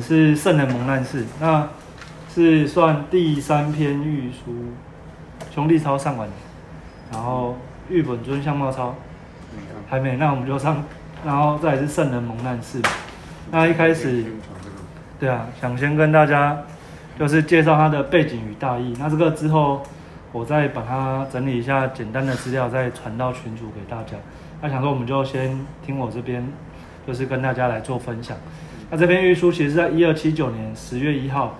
是圣人蒙难事，那是算第三篇御书，兄弟抄上完，然后玉本尊相貌抄还没，那我们就上，然后再是圣人蒙难事。那一开始，对啊，想先跟大家就是介绍他的背景与大意。那这个之后，我再把它整理一下简单的资料，再传到群组给大家。那想说，我们就先听我这边，就是跟大家来做分享。那这篇御书其实是在一二七九年十月一号，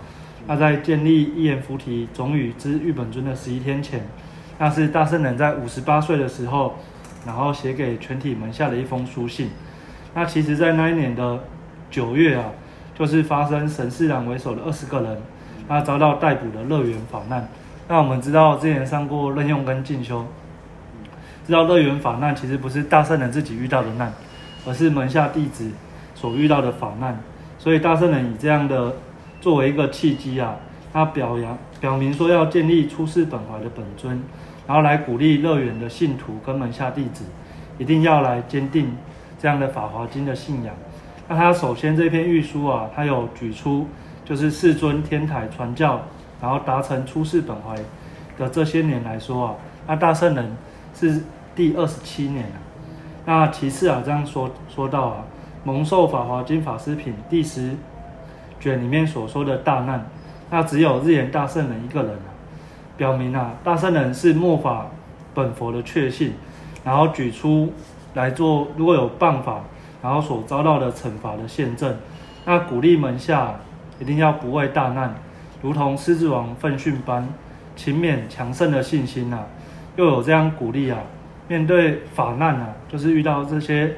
那在建立一言菩提总语之玉本尊的十一天前，那是大圣人在五十八岁的时候，然后写给全体门下的一封书信。那其实，在那一年的九月啊，就是发生神世郎为首的二十个人，那遭到逮捕的乐园法难。那我们知道之前上过任用跟进修，知道乐园法难其实不是大圣人自己遇到的难，而是门下弟子所遇到的法难。所以大圣人以这样的作为一个契机啊，他表扬表明说要建立出世本怀的本尊，然后来鼓励乐园的信徒跟门下弟子，一定要来坚定这样的法华经的信仰。那他首先这篇御书啊，他有举出就是世尊天台传教，然后达成出世本怀的这些年来说啊，那大圣人是第二十七年了。那其次啊，这样说说到啊，蒙受法华经法师品第十卷里面所说的大难，那只有日言大圣人一个人啊，表明啊，大圣人是末法本佛的确信，然后举出来做如果有办法。然后所遭到的惩罚的现证，那鼓励门下一定要不畏大难，如同狮子王奋训般勤勉强盛的信心呐，又有这样鼓励啊，面对法难啊，就是遇到这些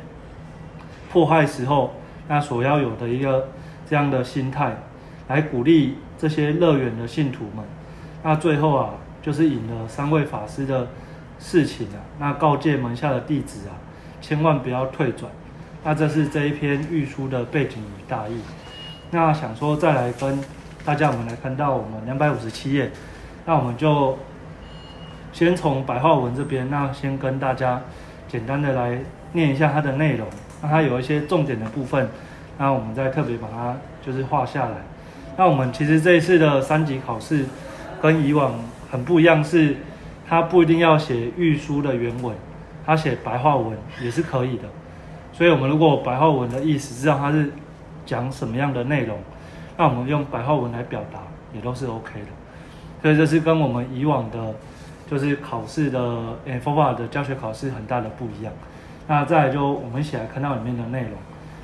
迫害时候，那所要有的一个这样的心态，来鼓励这些乐园的信徒们。那最后啊，就是引了三位法师的事情啊，那告诫门下的弟子啊，千万不要退转。那这是这一篇御书的背景与大意。那想说再来跟大家，我们来看到我们两百五十七页。那我们就先从白话文这边，那先跟大家简单的来念一下它的内容。那它有一些重点的部分，那我们再特别把它就是画下来。那我们其实这一次的三级考试跟以往很不一样，是它不一定要写御书的原文，它写白话文也是可以的。所以，我们如果白话文的意思知道它是讲什么样的内容，那我们用白话文来表达也都是 OK 的。所以，这是跟我们以往的，就是考试的诶佛法的教学考试很大的不一样。那再来就我们一起来看到里面的内容。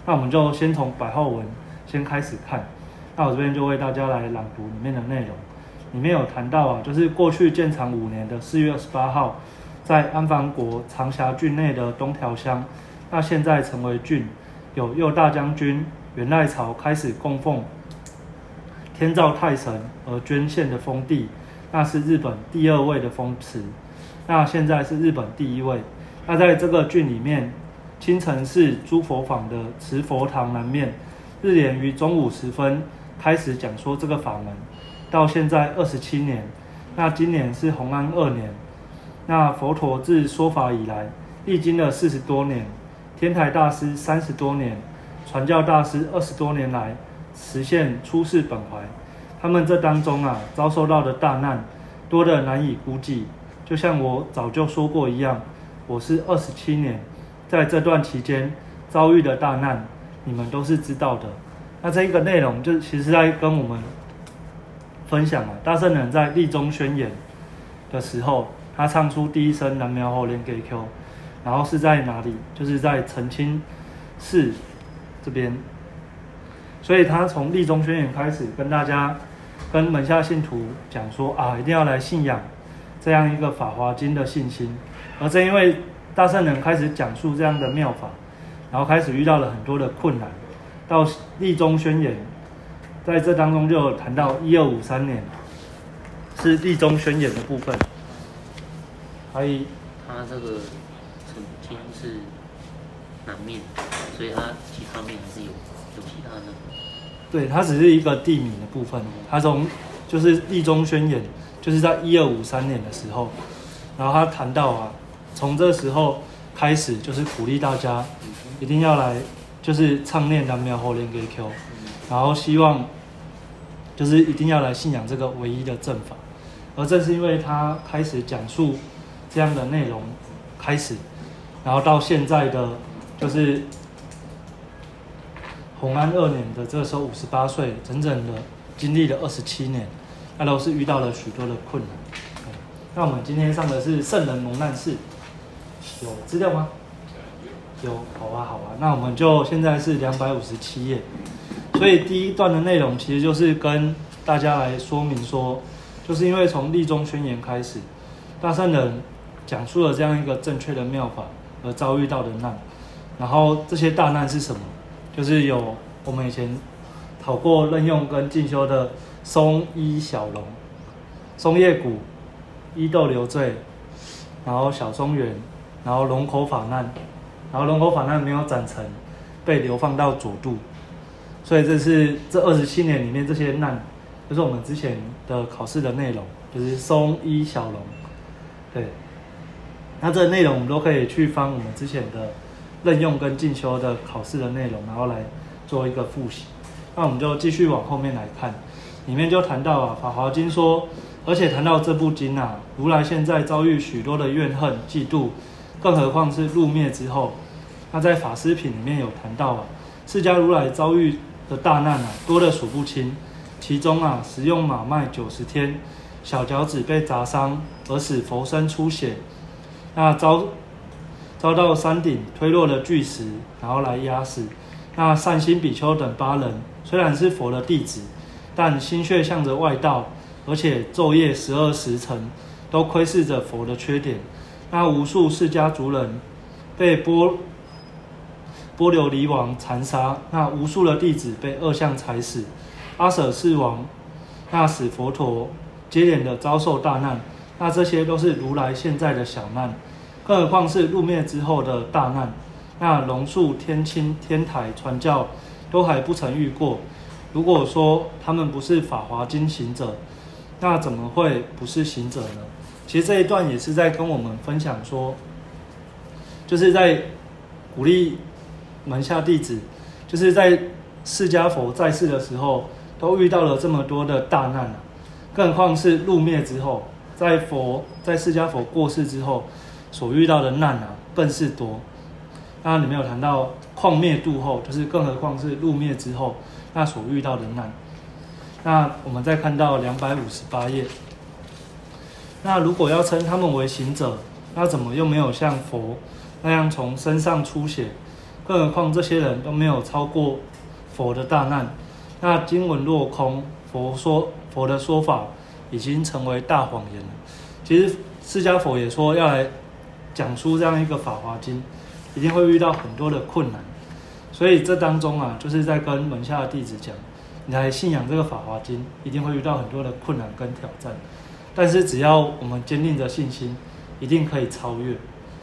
那我们就先从白话文先开始看。那我这边就为大家来朗读里面的内容。里面有谈到啊，就是过去建长五年的四月二十八号，在安防国长峡郡内的东条乡。那现在成为郡，有右大将军元赖朝开始供奉天照太神而捐献的封地，那是日本第二位的封池。那现在是日本第一位。那在这个郡里面，清晨是诸佛坊的慈佛堂南面，日莲于中午时分开始讲说这个法门，到现在二十七年。那今年是弘安二年。那佛陀自说法以来，历经了四十多年。天台大师三十多年，传教大师二十多年来实现出世本怀，他们这当中啊遭受到的大难多得难以估计。就像我早就说过一样，我是二十七年，在这段期间遭遇的大难，你们都是知道的。那这一个内容就其实在跟我们分享啊，大圣人在立中宣言的时候，他唱出第一声南苗后连给 Q。然后是在哪里？就是在澄清寺这边，所以他从立中宣言开始跟大家、跟门下信徒讲说啊，一定要来信仰这样一个法华经的信心。而正因为大圣人开始讲述这样的妙法，然后开始遇到了很多的困难，到立中宣言，在这当中就谈到一二五三年是立中宣言的部分，还以他这个。曾经是南面，所以他其他面还是有有其他的。对，它只是一个地名的部分。它从就是立中宣言，就是在一二五三年的时候，然后他谈到啊，从这时候开始就是鼓励大家一定要来，就是唱念南无后莲给 Q，然后希望就是一定要来信仰这个唯一的正法。而正是因为他开始讲述这样的内容，开始，然后到现在的就是洪安二年的这个时候五十八岁，整整的经历了二十七年，那都是遇到了许多的困难。那我们今天上的是圣人蒙难事，有资料吗？有，好啊，好啊。那我们就现在是两百五十七页，所以第一段的内容其实就是跟大家来说明说。就是因为从立中宣言开始，大圣人讲述了这样一个正确的妙法而遭遇到的难，然后这些大难是什么？就是有我们以前讨过任用跟进修的松一小龙、松叶谷、伊豆流罪，然后小松原，然后龙口法难，然后龙口法难没有斩成，被流放到佐渡，所以这是这二十七年里面这些难。就是我们之前的考试的内容，就是松一小龙，对。那这内容我们都可以去翻我们之前的任用跟进修的考试的内容，然后来做一个复习。那我们就继续往后面来看，里面就谈到啊，《法华经》说，而且谈到这部经啊，如来现在遭遇许多的怨恨、嫉妒，更何况是入灭之后。那在《法师品》里面有谈到啊，释迦如来遭遇的大难啊，多的数不清。其中啊，食用马麦九十天，小脚趾被砸伤而使佛身出血，那遭遭到山顶推落的巨石，然后来压死。那善心比丘等八人，虽然是佛的弟子，但心血向着外道，而且昼夜十二时辰都窥视着佛的缺点。那无数释迦族人被波波流离王残杀，那无数的弟子被恶相踩死。阿舍世王，那使佛陀接连的遭受大难，那这些都是如来现在的小难，更何况是入灭之后的大难。那龙树、天亲、天台传教都还不曾遇过。如果说他们不是法华经行者，那怎么会不是行者呢？其实这一段也是在跟我们分享说，就是在鼓励门下弟子，就是在释迦佛在世的时候。都遇到了这么多的大难啊，更何况是入灭之后，在佛在释迦佛过世之后所遇到的难啊，更是多。那里面有谈到旷灭度后，就是更何况是入灭之后那所遇到的难。那我们再看到两百五十八页，那如果要称他们为行者，那怎么又没有像佛那样从身上出血？更何况这些人都没有超过佛的大难。那经文落空，佛说佛的说法已经成为大谎言了。其实释迦佛也说要来讲出这样一个法华经，一定会遇到很多的困难。所以这当中啊，就是在跟门下的弟子讲，你来信仰这个法华经，一定会遇到很多的困难跟挑战。但是只要我们坚定着信心，一定可以超越。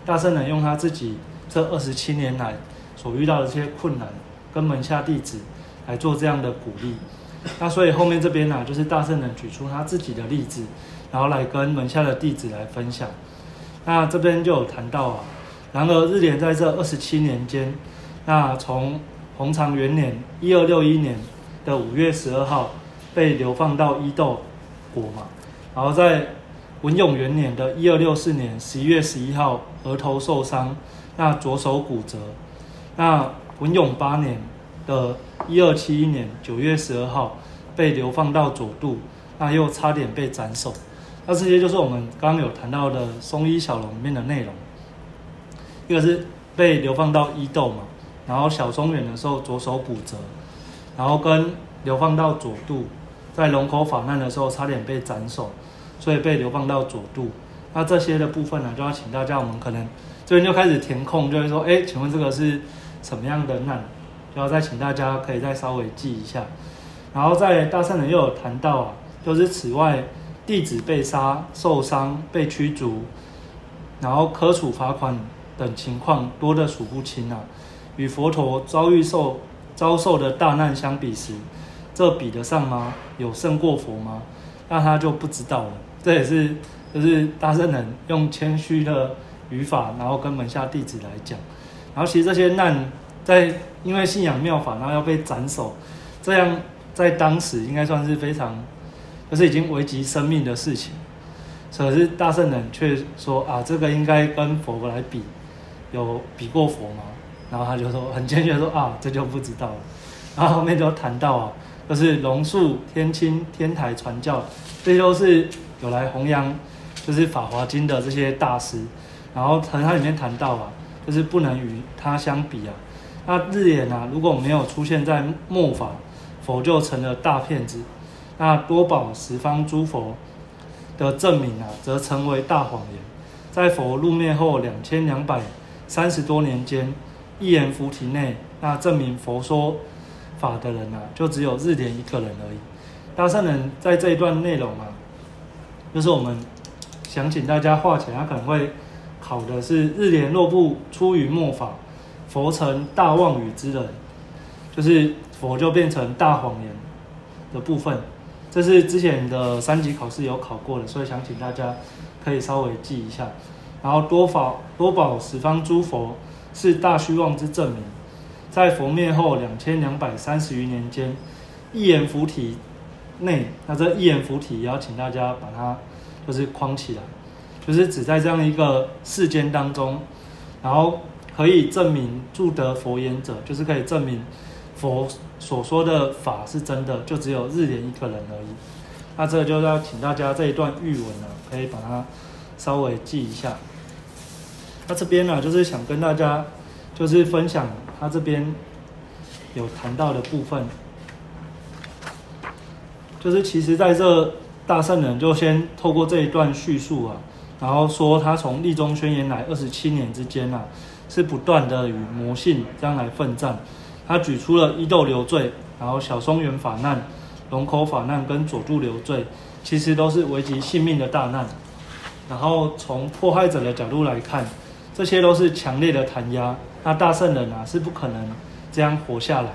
大圣人用他自己这二十七年来所遇到的这些困难，跟门下弟子。来做这样的鼓励，那所以后面这边呢，就是大圣人举出他自己的例子，然后来跟门下的弟子来分享。那这边就有谈到啊，然而日莲在这二十七年间，那从弘长元年一二六一年的五月十二号被流放到伊豆国嘛，然后在文永元年的一二六四年十一月十一号额头受伤，那左手骨折，那文永八年。的一二七一年九月十二号被流放到佐渡，那又差点被斩首。那这些就是我们刚刚有谈到的松一小龙里面的内容。一个是被流放到伊豆嘛，然后小松远的时候左手骨折，然后跟流放到佐渡，在龙口法难的时候差点被斩首，所以被流放到佐渡。那这些的部分呢，就要请大家，我们可能这边就开始填空，就会说，哎，请问这个是什么样的难？然后再请大家可以再稍微记一下，然后在大圣人又有谈到啊，就是此外弟子被杀、受伤、被驱逐，然后科处罚款等情况多的数不清啊。与佛陀遭遇受遭受的大难相比时，这比得上吗？有胜过佛吗？那他就不知道了。这也是就是大圣人用谦虚的语法，然后跟门下弟子来讲。然后其实这些难。在因为信仰妙法，然后要被斩首，这样在当时应该算是非常，就是已经危及生命的事情。可是大圣人却说啊，这个应该跟佛来比，有比过佛吗？然后他就说很坚决说啊，这就不知道了。然后后面就谈到啊，就是龙树、天清、天台传教，这些都是有来弘扬，就是《法华经》的这些大师。然后从他里面谈到啊，就是不能与他相比啊。那日眼啊，如果没有出现在末法，佛就成了大骗子。那多宝十方诸佛。的证明啊，则成为大谎言。在佛入灭后两千两百三十多年间，一言菩提内，那证明佛说法的人啊，就只有日莲一个人而已。大圣人在这一段内容啊，就是我们想请大家化起来，他可能会考的是日莲若不出于末法，佛成大妄语之人，就是佛就变成大谎言的部分。这是之前的三级考试有考过的，所以想请大家可以稍微记一下。然后多宝多宝十方诸佛是大虚妄之证明，在佛灭后两千两百三十余年间，一言菩提内，那这一言菩提也要请大家把它就是框起来，就是只在这样一个世间当中，然后可以证明住得佛言者，就是可以证明。佛所说的法是真的，就只有日莲一个人而已。那这个就要请大家这一段玉文呢，可以把它稍微记一下。那这边呢，就是想跟大家就是分享他这边有谈到的部分，就是其实在这大圣人就先透过这一段叙述啊，然后说他从立中宣言来二十七年之间啊，是不断的与魔性这样来奋战。他举出了伊豆流罪，然后小松原法难、龙口法难跟佐助流罪，其实都是危及性命的大难。然后从迫害者的角度来看，这些都是强烈的弹压。那大圣人啊是不可能这样活下来，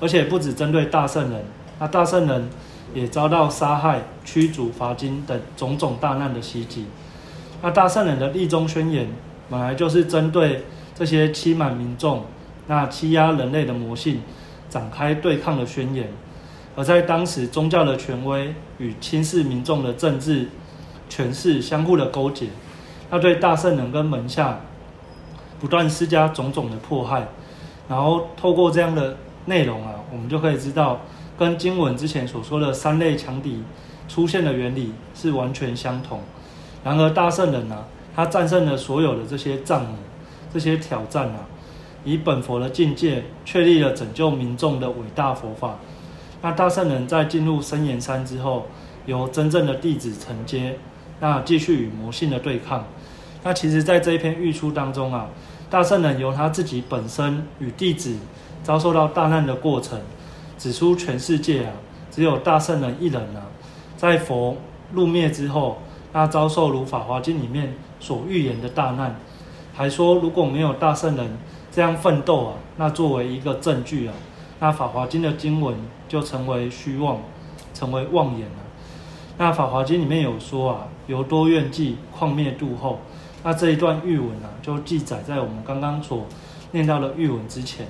而且不止针对大圣人，那大圣人也遭到杀害、驱逐、罚金等种种大难的袭击。那大圣人的立中宣言本来就是针对这些欺瞒民众。那欺压人类的魔性，展开对抗的宣言，而在当时宗教的权威与轻视民众的政治权势相互的勾结，那对大圣人跟门下不断施加种种的迫害，然后透过这样的内容啊，我们就可以知道，跟经文之前所说的三类强敌出现的原理是完全相同。然而大圣人呢，他战胜了所有的这些障碍、这些挑战啊。以本佛的境界确立了拯救民众的伟大佛法。那大圣人在进入深岩山之后，由真正的弟子承接，那继续与魔性的对抗。那其实，在这一篇预书当中啊，大圣人由他自己本身与弟子遭受到大难的过程，指出全世界啊，只有大圣人一人啊，在佛入灭之后，那遭受如《法华经》里面所预言的大难，还说如果没有大圣人。这样奋斗啊，那作为一个证据啊，那《法华经》的经文就成为虚妄，成为妄言了。那《法华经》里面有说啊，由多愿记旷灭度后，那这一段玉文啊，就记载在我们刚刚所念到的玉文之前。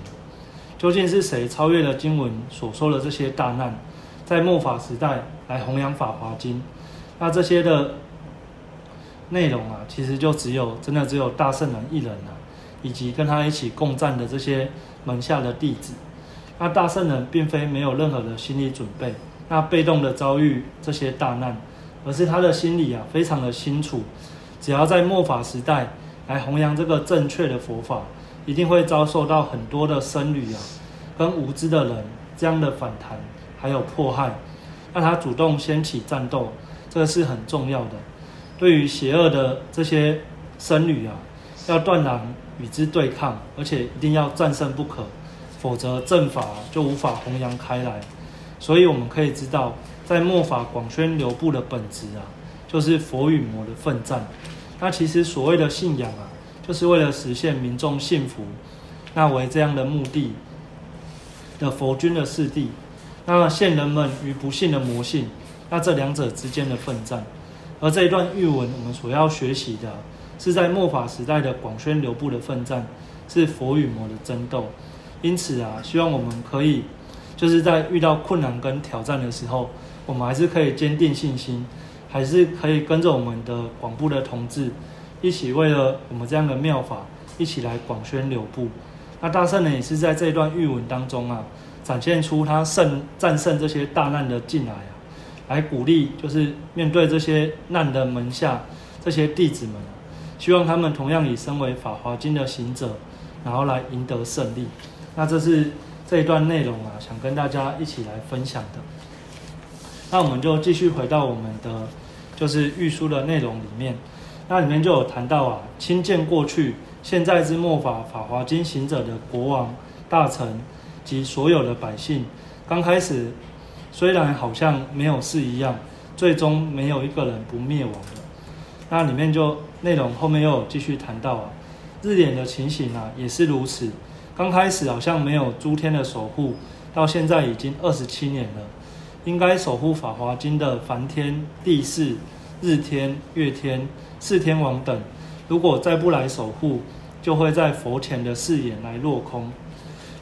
究竟是谁超越了经文所说的这些大难，在末法时代来弘扬《法华经》？那这些的内容啊，其实就只有真的只有大圣人一人啊。以及跟他一起共战的这些门下的弟子，那大圣人并非没有任何的心理准备，那被动的遭遇这些大难，而是他的心里啊非常的清楚，只要在末法时代来弘扬这个正确的佛法，一定会遭受到很多的僧侣啊跟无知的人这样的反弹还有迫害，那他主动掀起战斗，这个是很重要的，对于邪恶的这些僧侣啊，要断然。与之对抗，而且一定要战胜不可，否则正法就无法弘扬开来。所以我们可以知道，在末法广宣流布的本质啊，就是佛与魔的奋战。那其实所谓的信仰啊，就是为了实现民众幸福，那为这样的目的的佛君的四谛，那现人们与不幸的魔性，那这两者之间的奋战。而这一段玉文，我们所要学习的。是在末法时代的广宣流布的奋战，是佛与魔的争斗。因此啊，希望我们可以就是在遇到困难跟挑战的时候，我们还是可以坚定信心，还是可以跟着我们的广部的同志，一起为了我们这样的妙法，一起来广宣流布。那大圣人也是在这段玉文当中啊，展现出他胜战胜这些大难的进来啊，来鼓励就是面对这些难的门下这些弟子们，希望他们同样以身为法华经的行者，然后来赢得胜利。那这是。这一段内容啊，想跟大家一起来分享的。那我们就继续回到我们的就是御书的内容里面。那里面就有谈到啊，亲见过去、现在之末法法华经行者的国王、大臣及所有的百姓，刚开始虽然好像没有事一样，最终没有一个人不灭亡的。那里面就内容后面又有继续谈到啊，日脸的情形啊，也是如此。刚开始好像没有诸天的守护，到现在已经二十七年了。应该守护《法华经》的梵天、地士、日天、月天、四天王等，如果再不来守护，就会在佛前的誓言来落空，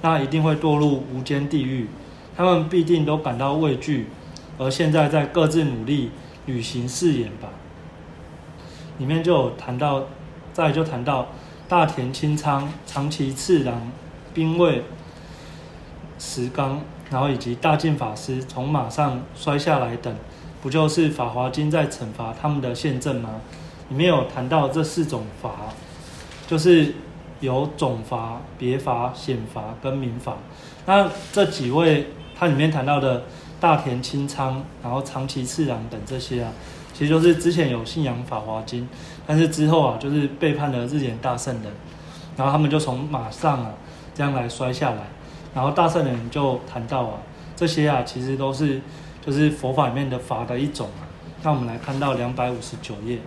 那一定会堕入无间地狱。他们必定都感到畏惧，而现在在各自努力履行誓言吧。里面就有谈到，再就谈到大田清仓、长崎次郎。兵卫、石刚，然后以及大净法师从马上摔下来等，不就是《法华经》在惩罚他们的现证吗？里面有谈到这四种罚，就是有总罚、别罚、显罚跟民罚。那这几位，它里面谈到的大田清仓，然后长崎次郎等这些啊，其实就是之前有信仰《法华经》，但是之后啊，就是背叛了日莲大圣人，然后他们就从马上啊。这样来摔下来，然后大圣人就谈到啊，这些啊其实都是就是佛法里面的法的一种。那我们来看到两百五十九页，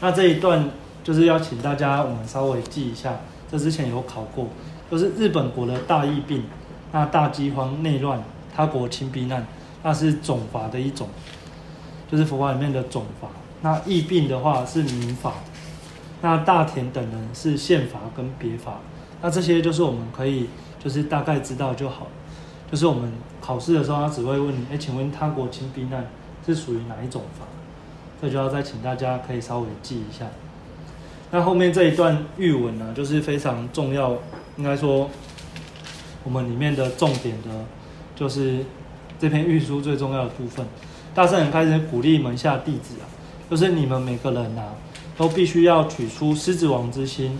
那这一段就是要请大家我们稍微记一下，这之前有考过，就是日本国的大疫病，那大饥荒、内乱、他国清避难，那是总法的一种，就是佛法里面的总法。那疫病的话是民法，那大田等人是宪法跟别法。那这些就是我们可以就是大概知道就好，就是我们考试的时候，他只会问你，哎，请问他国清避难是属于哪一种法？这就要再请大家可以稍微记一下。那后面这一段玉文呢，就是非常重要，应该说我们里面的重点的，就是这篇玉书最重要的部分。大圣人开始鼓励门下弟子啊，就是你们每个人啊，都必须要取出狮子王之心。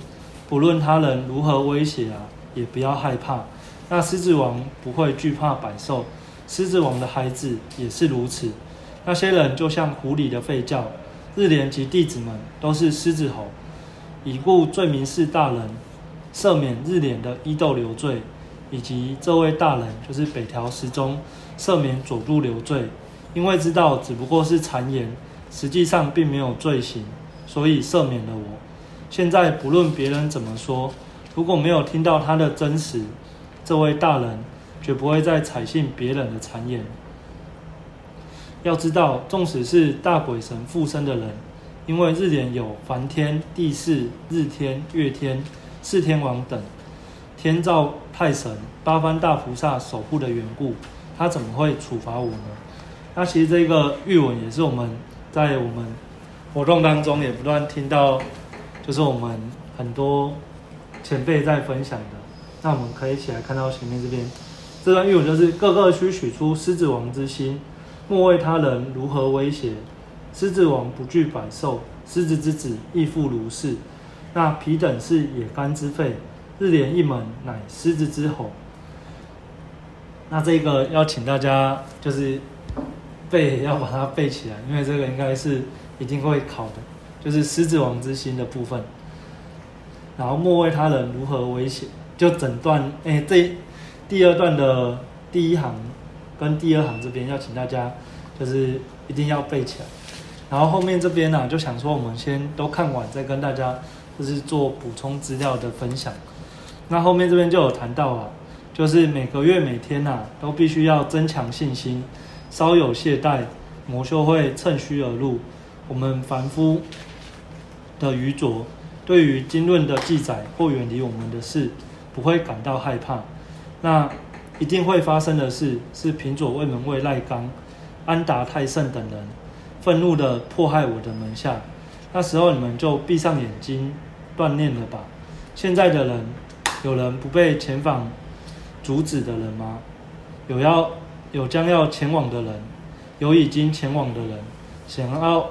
不论他人如何威胁啊，也不要害怕。那狮子王不会惧怕百兽，狮子王的孩子也是如此。那些人就像狐狸的吠叫，日莲及弟子们都是狮子吼。已故罪名是大人赦免日莲的伊豆流罪，以及这位大人就是北条时中赦免佐助流罪，因为知道只不过是谗言，实际上并没有罪行，所以赦免了我。现在不论别人怎么说，如果没有听到他的真实，这位大人绝不会再采信别人的谗言。要知道，纵使是大鬼神附身的人，因为日莲有梵天、地士、日天、月天、四天王等天照太神、八方大菩萨守护的缘故，他怎么会处罚我呢？那其实这个玉文也是我们在我们活动当中也不断听到。就是我们很多前辈在分享的，那我们可以一起来看到前面这边这段语文，就是各个需取出狮子王之心，莫为他人如何威胁。狮子王不惧百兽，狮子之子亦复如是。那皮等是野干之肺，日连一门乃狮子之吼。那这个要请大家就是背，要把它背起来，因为这个应该是一定会考的。就是狮子王之心的部分，然后莫为他人如何危险，就整段哎，这第二段的第一行跟第二行这边要请大家就是一定要背起来，然后后面这边呢就想说我们先都看完再跟大家就是做补充资料的分享。那后面这边就有谈到啊，就是每个月每天呐都必须要增强信心，稍有懈怠，魔修会趁虚而入，我们凡夫。的愚拙，对于经论的记载或远离我们的事，不会感到害怕。那一定会发生的事是平左卫门卫赖刚、安达泰胜等人愤怒的迫害我的门下。那时候你们就闭上眼睛锻炼了吧。现在的人，有人不被前访阻止的人吗？有要有将要前往的人，有已经前往的人，想要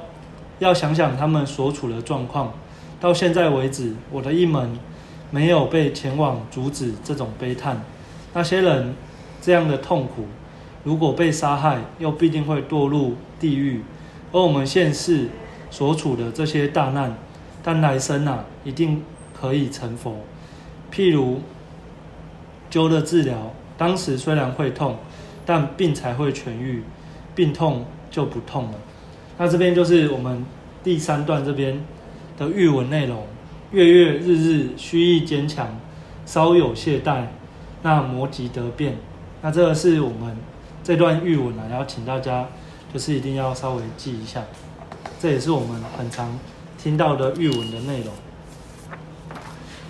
要想想他们所处的状况。到现在为止，我的一门没有被前往阻止这种悲叹。那些人这样的痛苦，如果被杀害，又必定会堕入地狱。而我们现世所处的这些大难，但来生啊，一定可以成佛。譬如灸的治疗，当时虽然会痛，但病才会痊愈，病痛就不痛了。那这边就是我们第三段这边的玉文内容：月月日日须意坚强，稍有懈怠，那魔即得变。那这个是我们这段玉文啊，然后请大家就是一定要稍微记一下。这也是我们很常听到的玉文的内容。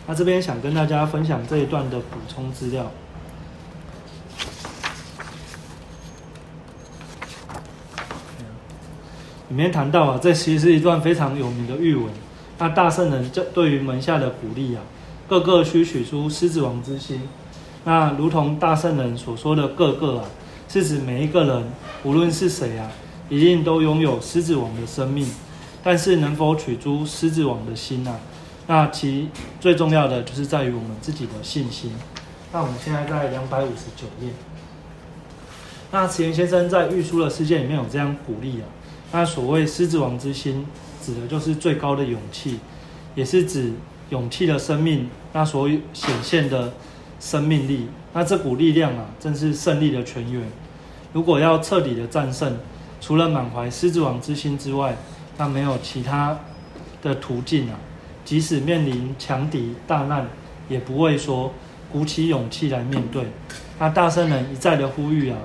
那这边想跟大家分享这一段的补充资料。里面谈到啊，这其实是一段非常有名的玉文。那大圣人这对于门下的鼓励啊，个个需取出狮子王之心。那如同大圣人所说的“个个”啊，是指每一个人，无论是谁啊。一定都拥有狮子王的生命，但是能否取出狮子王的心呢？那其最重要的就是在于我们自己的信心。那我们现在在两百五十九页。那慈源先生在《玉书的世界》里面有这样鼓励啊。那所谓狮子王之心，指的就是最高的勇气，也是指勇气的生命，那所显现的生命力。那这股力量啊，正是胜利的泉源。如果要彻底的战胜，除了满怀狮子王之心之外，那没有其他的途径啊！即使面临强敌大难，也不会说鼓起勇气来面对。那大圣人一再的呼吁啊，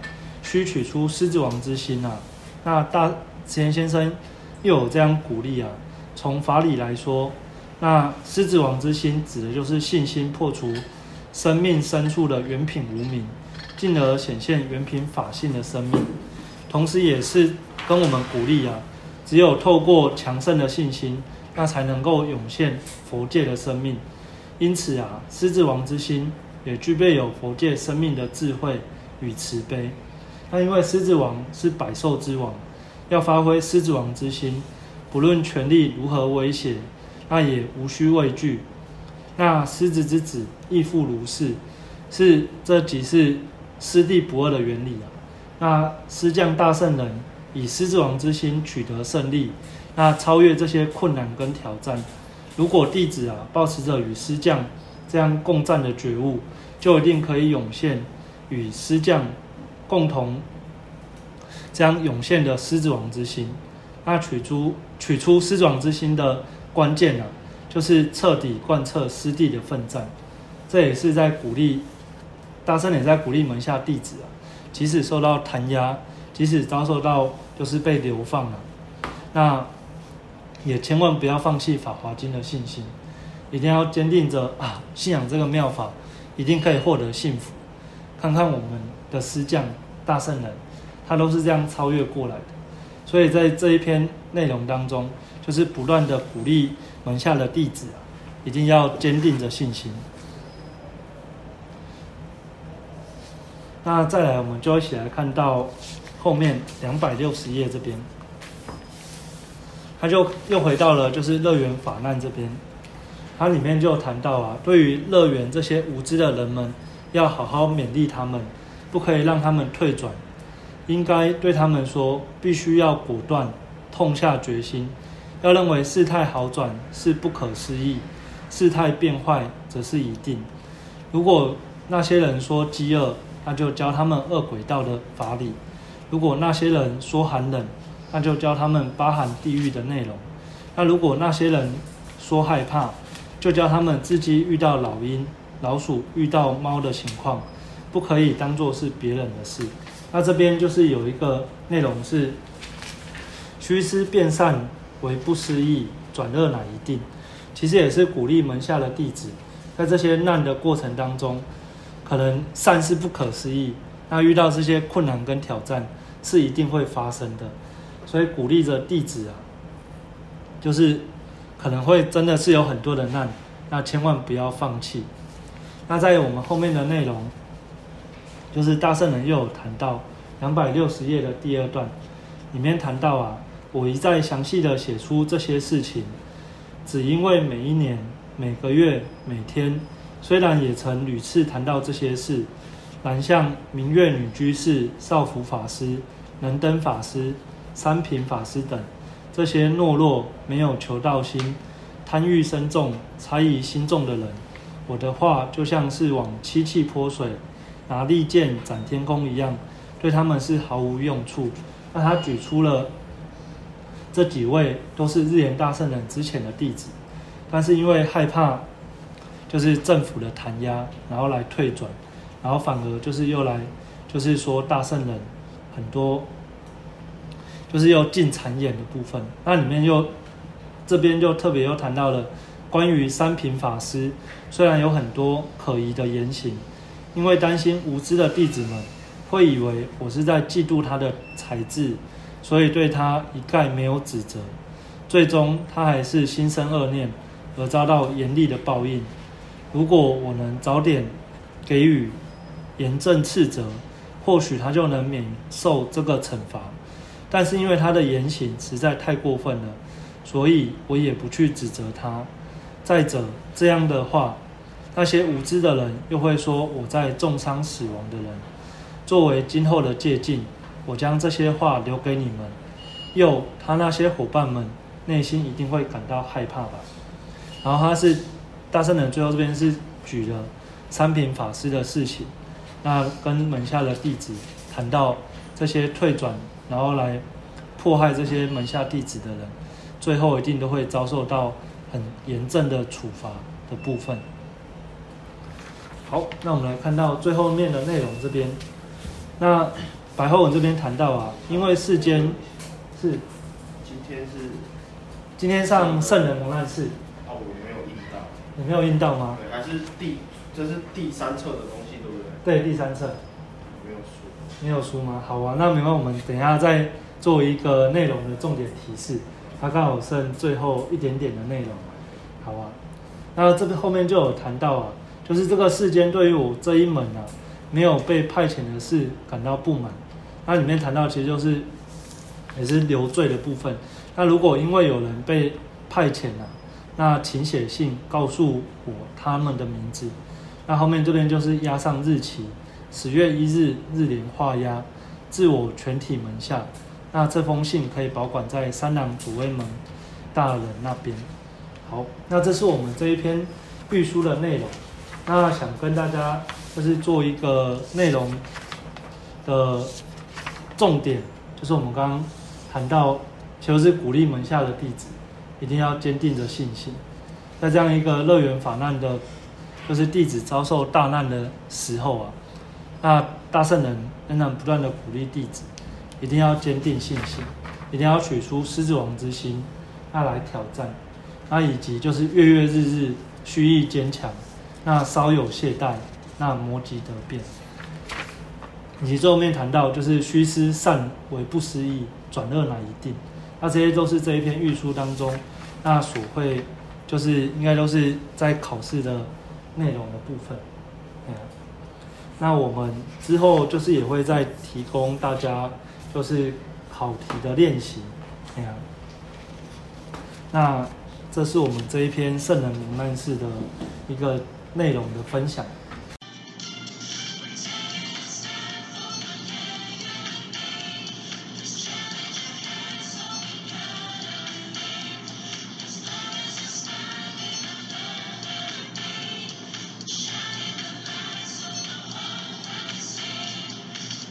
需取出狮子王之心啊！那大贤先生又有这样鼓励啊。从法理来说，那狮子王之心指的就是信心破除生命深处的原品无名，进而显现原品法性的生命。同时，也是跟我们鼓励啊，只有透过强盛的信心，那才能够涌现佛界的生命。因此啊，狮子王之心也具备有佛界生命的智慧与慈悲。那因为狮子王是百兽之王，要发挥狮子王之心，不论权力如何威胁，那也无需畏惧。那狮子之子亦复如是，是这即是师弟不二的原理啊。那师将大圣人以狮子王之心取得胜利，那超越这些困难跟挑战。如果弟子啊，保持着与师将这样共战的觉悟，就一定可以涌现与师将共同将涌现的狮子王之心。那取出取出狮子王之心的关键啊，就是彻底贯彻师弟的奋战。这也是在鼓励大圣也在鼓励门下弟子啊。即使受到弹压，即使遭受到就是被流放了，那也千万不要放弃《法华经》的信心，一定要坚定着啊，信仰这个妙法，一定可以获得幸福。看看我们的师匠大圣人，他都是这样超越过来的。所以在这一篇内容当中，就是不断的鼓励门下的弟子啊，一定要坚定着信心。那再来，我们就一起来看到后面两百六十页这边，他就又回到了就是乐园法难这边，它里面就谈到啊，对于乐园这些无知的人们，要好好勉励他们，不可以让他们退转，应该对他们说，必须要果断，痛下决心，要认为事态好转是不可思议，事态变坏则是一定。如果那些人说饥饿，那就教他们饿鬼道的法理；如果那些人说寒冷，那就教他们八寒地狱的内容；那如果那些人说害怕，就教他们自己遇到老鹰、老鼠、遇到猫的情况，不可以当做是别人的事。那这边就是有一个内容是：虚思变善为不思议，转恶乃一定。其实也是鼓励门下的弟子，在这些难的过程当中。可能善是不可思议，那遇到这些困难跟挑战是一定会发生的，所以鼓励着弟子啊，就是可能会真的是有很多的难，那千万不要放弃。那在我们后面的内容，就是大圣人又有谈到两百六十页的第二段，里面谈到啊，我一再详细的写出这些事情，只因为每一年、每个月、每天。虽然也曾屡次谈到这些事，南向明月女居士、少福法师、能登法师、三品法师等这些懦弱、没有求道心、贪欲深重、猜疑心重的人，我的话就像是往七气泼水、拿利剑斩天空一样，对他们是毫无用处。那他举出了这几位都是日莲大圣人之前的弟子，但是因为害怕。就是政府的弹压，然后来退转，然后反而就是又来，就是说大圣人很多，就是又进谗言的部分。那里面又这边就特别又谈到了关于三品法师，虽然有很多可疑的言行，因为担心无知的弟子们会以为我是在嫉妒他的才智，所以对他一概没有指责。最终他还是心生恶念，而遭到严厉的报应。如果我能早点给予严正斥责，或许他就能免受这个惩罚。但是因为他的言行实在太过分了，所以我也不去指责他。再者，这样的话，那些无知的人又会说我在重伤死亡的人。作为今后的借鉴，我将这些话留给你们。又，他那些伙伴们内心一定会感到害怕吧？然后他是。大圣人最后这边是举了三品法师的事情，那跟门下的弟子谈到这些退转，然后来迫害这些门下弟子的人，最后一定都会遭受到很严正的处罚的部分。好，那我们来看到最后面的内容这边，那白话文这边谈到啊，因为世间是今天是今天上圣人蒙难事。你没有印到吗？对，还是第这是第三册的东西，对不对？对，第三册。没有书。没有书吗？好啊，那没关系，我们等一下再做一个内容的重点提示。它刚好剩最后一点点的内容，好啊。那这边后面就有谈到啊，就是这个世间对于我这一门啊没有被派遣的事感到不满。那里面谈到其实就是也是留罪的部分。那如果因为有人被派遣了。那请写信告诉我他们的名字。那后面这边就是压上日期，十月一日日联画押，至我全体门下。那这封信可以保管在三郎主威门大人那边。好，那这是我们这一篇御书的内容。那想跟大家就是做一个内容的重点，就是我们刚刚谈到，就是鼓励门下的弟子。一定要坚定着信心，在这样一个乐园法难的，就是弟子遭受大难的时候啊，那大圣人仍然不断的鼓励弟子，一定要坚定信心，一定要取出狮子王之心，那来挑战，那以及就是月月日日虚意坚强，那稍有懈怠，那魔即得变，以及最后面谈到就是虚思善为不思议，转恶乃一定。那这些都是这一篇御书当中，那所会就是应该都是在考试的内容的部分。那我们之后就是也会再提供大家就是考题的练习。那这是我们这一篇圣人名难事的一个内容的分享。